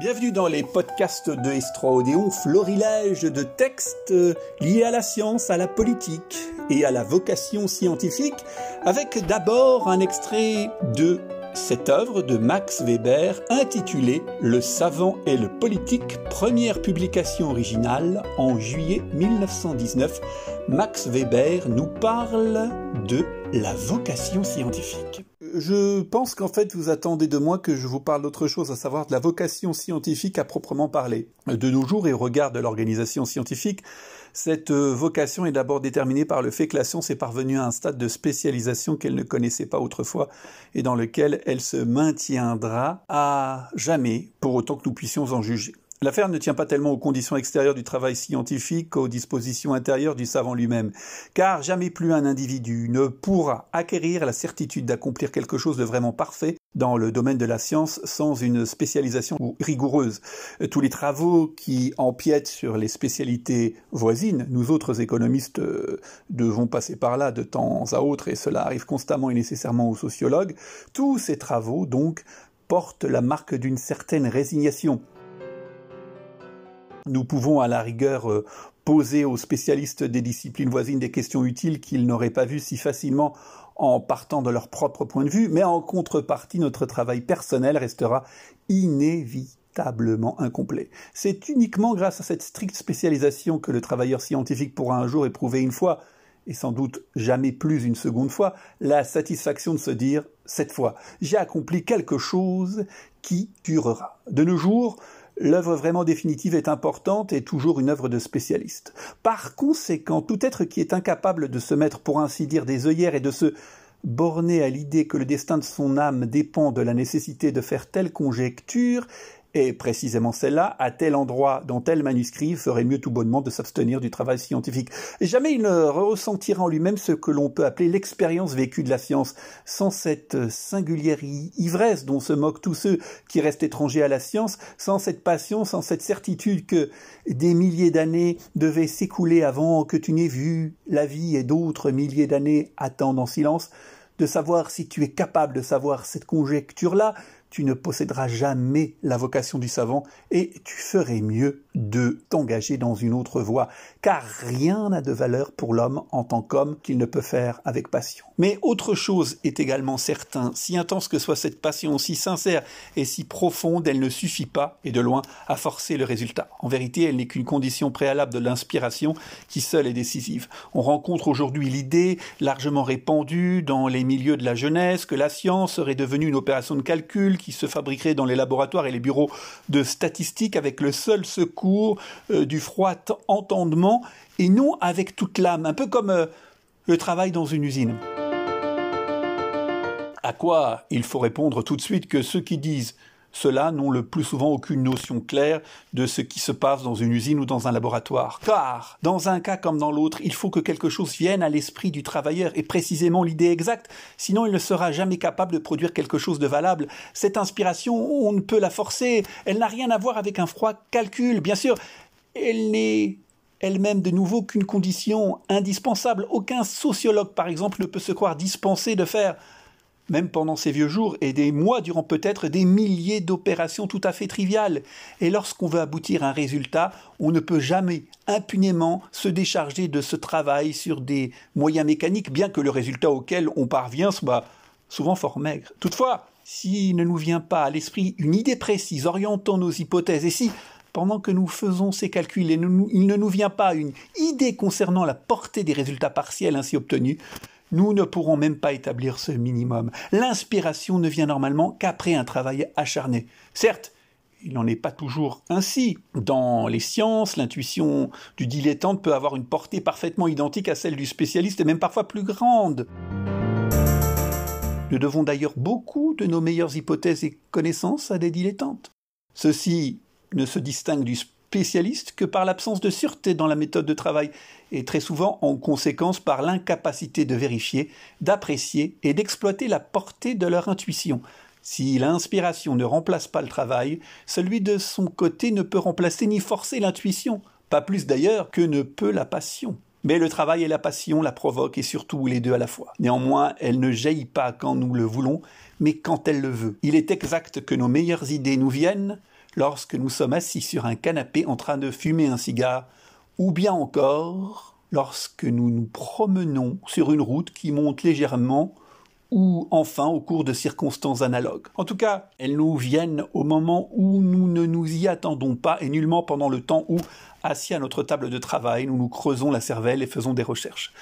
Bienvenue dans les podcasts de Estroodéon, florilège de textes liés à la science, à la politique et à la vocation scientifique, avec d'abord un extrait de cette œuvre de Max Weber intitulée Le savant et le politique, première publication originale en juillet 1919. Max Weber nous parle de la vocation scientifique. Je pense qu'en fait vous attendez de moi que je vous parle d'autre chose, à savoir de la vocation scientifique à proprement parler. De nos jours et au regard de l'organisation scientifique, cette vocation est d'abord déterminée par le fait que la science est parvenue à un stade de spécialisation qu'elle ne connaissait pas autrefois et dans lequel elle se maintiendra à jamais pour autant que nous puissions en juger. L'affaire ne tient pas tellement aux conditions extérieures du travail scientifique qu'aux dispositions intérieures du savant lui-même, car jamais plus un individu ne pourra acquérir la certitude d'accomplir quelque chose de vraiment parfait dans le domaine de la science sans une spécialisation rigoureuse. Tous les travaux qui empiètent sur les spécialités voisines, nous autres économistes euh, devons passer par là de temps à autre, et cela arrive constamment et nécessairement aux sociologues, tous ces travaux donc portent la marque d'une certaine résignation nous pouvons à la rigueur euh, poser aux spécialistes des disciplines voisines des questions utiles qu'ils n'auraient pas vues si facilement en partant de leur propre point de vue, mais en contrepartie, notre travail personnel restera inévitablement incomplet. C'est uniquement grâce à cette stricte spécialisation que le travailleur scientifique pourra un jour éprouver une fois, et sans doute jamais plus une seconde fois, la satisfaction de se dire, cette fois, j'ai accompli quelque chose qui durera. De nos jours, l'œuvre vraiment définitive est importante et toujours une œuvre de spécialiste. Par conséquent, tout être qui est incapable de se mettre, pour ainsi dire, des œillères et de se borner à l'idée que le destin de son âme dépend de la nécessité de faire telle conjecture et précisément celle-là, à tel endroit, dans tel manuscrit, ferait mieux tout bonnement de s'abstenir du travail scientifique. Jamais il ne ressentira en lui-même ce que l'on peut appeler l'expérience vécue de la science, sans cette singulière ivresse dont se moquent tous ceux qui restent étrangers à la science, sans cette passion, sans cette certitude que des milliers d'années devaient s'écouler avant que tu n'aies vu la vie et d'autres milliers d'années attendent en silence, de savoir si tu es capable de savoir cette conjecture-là, tu ne posséderas jamais la vocation du savant et tu ferais mieux de t'engager dans une autre voie, car rien n'a de valeur pour l'homme en tant qu'homme qu'il ne peut faire avec passion. Mais autre chose est également certain, si intense que soit cette passion, si sincère et si profonde, elle ne suffit pas, et de loin, à forcer le résultat. En vérité, elle n'est qu'une condition préalable de l'inspiration qui seule est décisive. On rencontre aujourd'hui l'idée, largement répandue dans les milieux de la jeunesse, que la science serait devenue une opération de calcul qui se fabriquerait dans les laboratoires et les bureaux de statistiques avec le seul secours euh, du froid entendement et non avec toute l'âme, un peu comme euh, le travail dans une usine. À quoi il faut répondre tout de suite que ceux qui disent ceux-là n'ont le plus souvent aucune notion claire de ce qui se passe dans une usine ou dans un laboratoire. Car, dans un cas comme dans l'autre, il faut que quelque chose vienne à l'esprit du travailleur, et précisément l'idée exacte, sinon il ne sera jamais capable de produire quelque chose de valable. Cette inspiration, on ne peut la forcer, elle n'a rien à voir avec un froid calcul. Bien sûr, elle n'est elle-même de nouveau qu'une condition indispensable. Aucun sociologue, par exemple, ne peut se croire dispensé de faire même pendant ces vieux jours, et des mois durant peut-être des milliers d'opérations tout à fait triviales. Et lorsqu'on veut aboutir à un résultat, on ne peut jamais impunément se décharger de ce travail sur des moyens mécaniques, bien que le résultat auquel on parvient soit souvent fort maigre. Toutefois, s'il ne nous vient pas à l'esprit une idée précise orientant nos hypothèses, et si pendant que nous faisons ces calculs, il ne nous vient pas une idée concernant la portée des résultats partiels ainsi obtenus, nous ne pourrons même pas établir ce minimum. L'inspiration ne vient normalement qu'après un travail acharné. Certes, il n'en est pas toujours ainsi. Dans les sciences, l'intuition du dilettante peut avoir une portée parfaitement identique à celle du spécialiste et même parfois plus grande. Nous devons d'ailleurs beaucoup de nos meilleures hypothèses et connaissances à des dilettantes. Ceux-ci ne se distinguent du spécialiste que par l'absence de sûreté dans la méthode de travail et très souvent en conséquence par l'incapacité de vérifier, d'apprécier et d'exploiter la portée de leur intuition. Si l'inspiration ne remplace pas le travail, celui de son côté ne peut remplacer ni forcer l'intuition, pas plus d'ailleurs que ne peut la passion. Mais le travail et la passion la provoquent et surtout les deux à la fois. Néanmoins, elle ne jaillit pas quand nous le voulons, mais quand elle le veut. Il est exact que nos meilleures idées nous viennent lorsque nous sommes assis sur un canapé en train de fumer un cigare, ou bien encore lorsque nous nous promenons sur une route qui monte légèrement ou enfin au cours de circonstances analogues. En tout cas, elles nous viennent au moment où nous ne nous y attendons pas et nullement pendant le temps où, assis à notre table de travail, nous nous creusons la cervelle et faisons des recherches.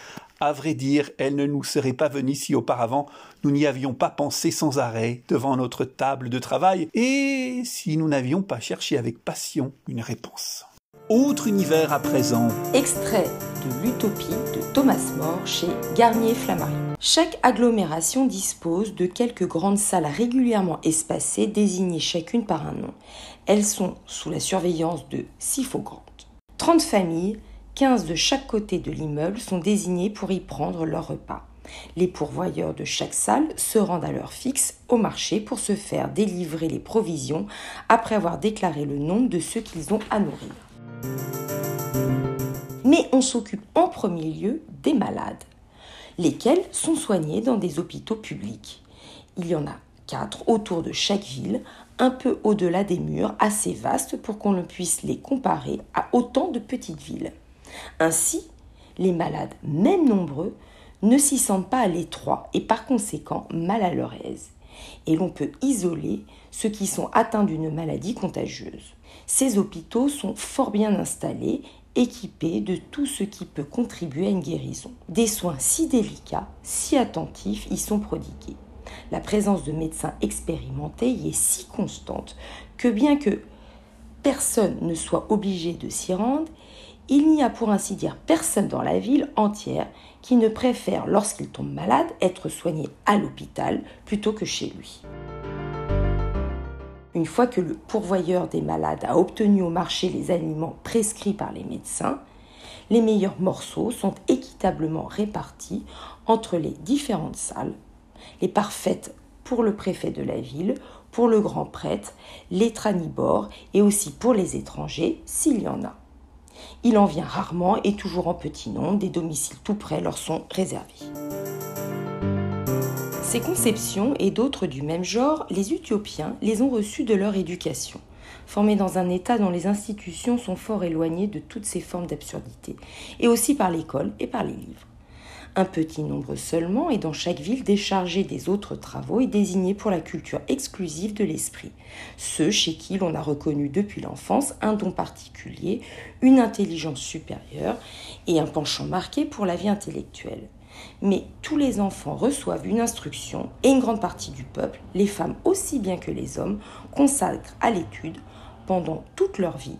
À vrai dire, elles ne nous seraient pas venues si auparavant nous n'y avions pas pensé sans arrêt devant notre table de travail et si nous n'avions pas cherché avec passion une réponse. Autre univers à présent. Extrait de l'Utopie de Thomas More chez Garnier Flammarion. Chaque agglomération dispose de quelques grandes salles régulièrement espacées, désignées chacune par un nom. Elles sont sous la surveillance de six. 30 familles, 15 de chaque côté de l'immeuble, sont désignées pour y prendre leur repas. Les pourvoyeurs de chaque salle se rendent à l'heure fixe au marché pour se faire délivrer les provisions après avoir déclaré le nombre de ceux qu'ils ont à nourrir. Mais on s'occupe en premier lieu des malades, lesquels sont soignés dans des hôpitaux publics. Il y en a quatre autour de chaque ville, un peu au-delà des murs, assez vastes pour qu'on ne puisse les comparer à autant de petites villes. Ainsi, les malades, même nombreux, ne s'y sentent pas à l'étroit et par conséquent mal à leur aise. Et l'on peut isoler ceux qui sont atteints d'une maladie contagieuse. Ces hôpitaux sont fort bien installés, équipés de tout ce qui peut contribuer à une guérison. Des soins si délicats, si attentifs y sont prodigués. La présence de médecins expérimentés y est si constante que bien que personne ne soit obligé de s'y rendre, il n'y a pour ainsi dire personne dans la ville entière qui ne préfère, lorsqu'il tombe malade, être soigné à l'hôpital plutôt que chez lui. Une fois que le pourvoyeur des malades a obtenu au marché les aliments prescrits par les médecins, les meilleurs morceaux sont équitablement répartis entre les différentes salles, les parfaites pour le préfet de la ville, pour le grand prêtre, les tranibores et aussi pour les étrangers s'il y en a. Il en vient rarement et toujours en petit nombre, des domiciles tout près leur sont réservés. Ces conceptions et d'autres du même genre, les Uthiopiens les ont reçues de leur éducation, formés dans un État dont les institutions sont fort éloignées de toutes ces formes d'absurdité, et aussi par l'école et par les livres. Un petit nombre seulement est dans chaque ville déchargé des autres travaux et désigné pour la culture exclusive de l'esprit, ceux chez qui l'on a reconnu depuis l'enfance un don particulier, une intelligence supérieure et un penchant marqué pour la vie intellectuelle. Mais tous les enfants reçoivent une instruction et une grande partie du peuple, les femmes aussi bien que les hommes, consacrent à l'étude pendant toute leur vie.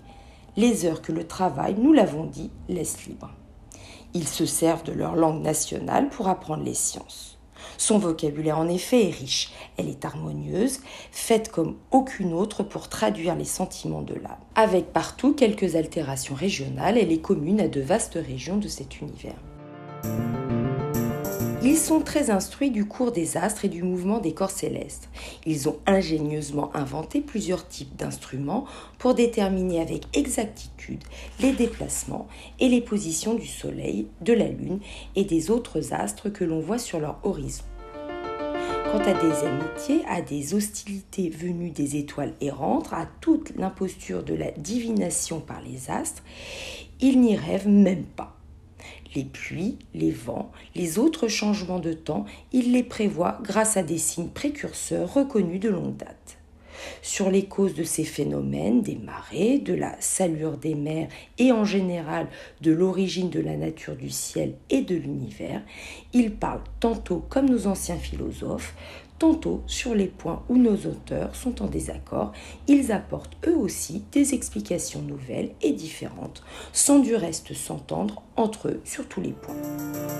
Les heures que le travail, nous l'avons dit, laisse libre. Ils se servent de leur langue nationale pour apprendre les sciences. Son vocabulaire en effet est riche, elle est harmonieuse, faite comme aucune autre pour traduire les sentiments de l'âme. Avec partout quelques altérations régionales, elle est commune à de vastes régions de cet univers. Ils sont très instruits du cours des astres et du mouvement des corps célestes. Ils ont ingénieusement inventé plusieurs types d'instruments pour déterminer avec exactitude les déplacements et les positions du Soleil, de la Lune et des autres astres que l'on voit sur leur horizon. Quant à des amitiés, à des hostilités venues des étoiles errantes, à toute l'imposture de la divination par les astres, ils n'y rêvent même pas. Les pluies, les vents, les autres changements de temps, il les prévoit grâce à des signes précurseurs reconnus de longue date. Sur les causes de ces phénomènes, des marées, de la salure des mers et en général de l'origine de la nature du ciel et de l'univers, il parle tantôt comme nos anciens philosophes, tantôt sur les points où nos auteurs sont en désaccord, ils apportent eux aussi des explications nouvelles et différentes, sans du reste s'entendre entre eux sur tous les points.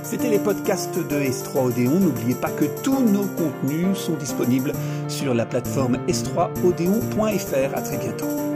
C'était les podcasts de S3 Odéon. N'oubliez pas que tous nos contenus sont disponibles sur la plateforme s3odéon.fr. À très bientôt.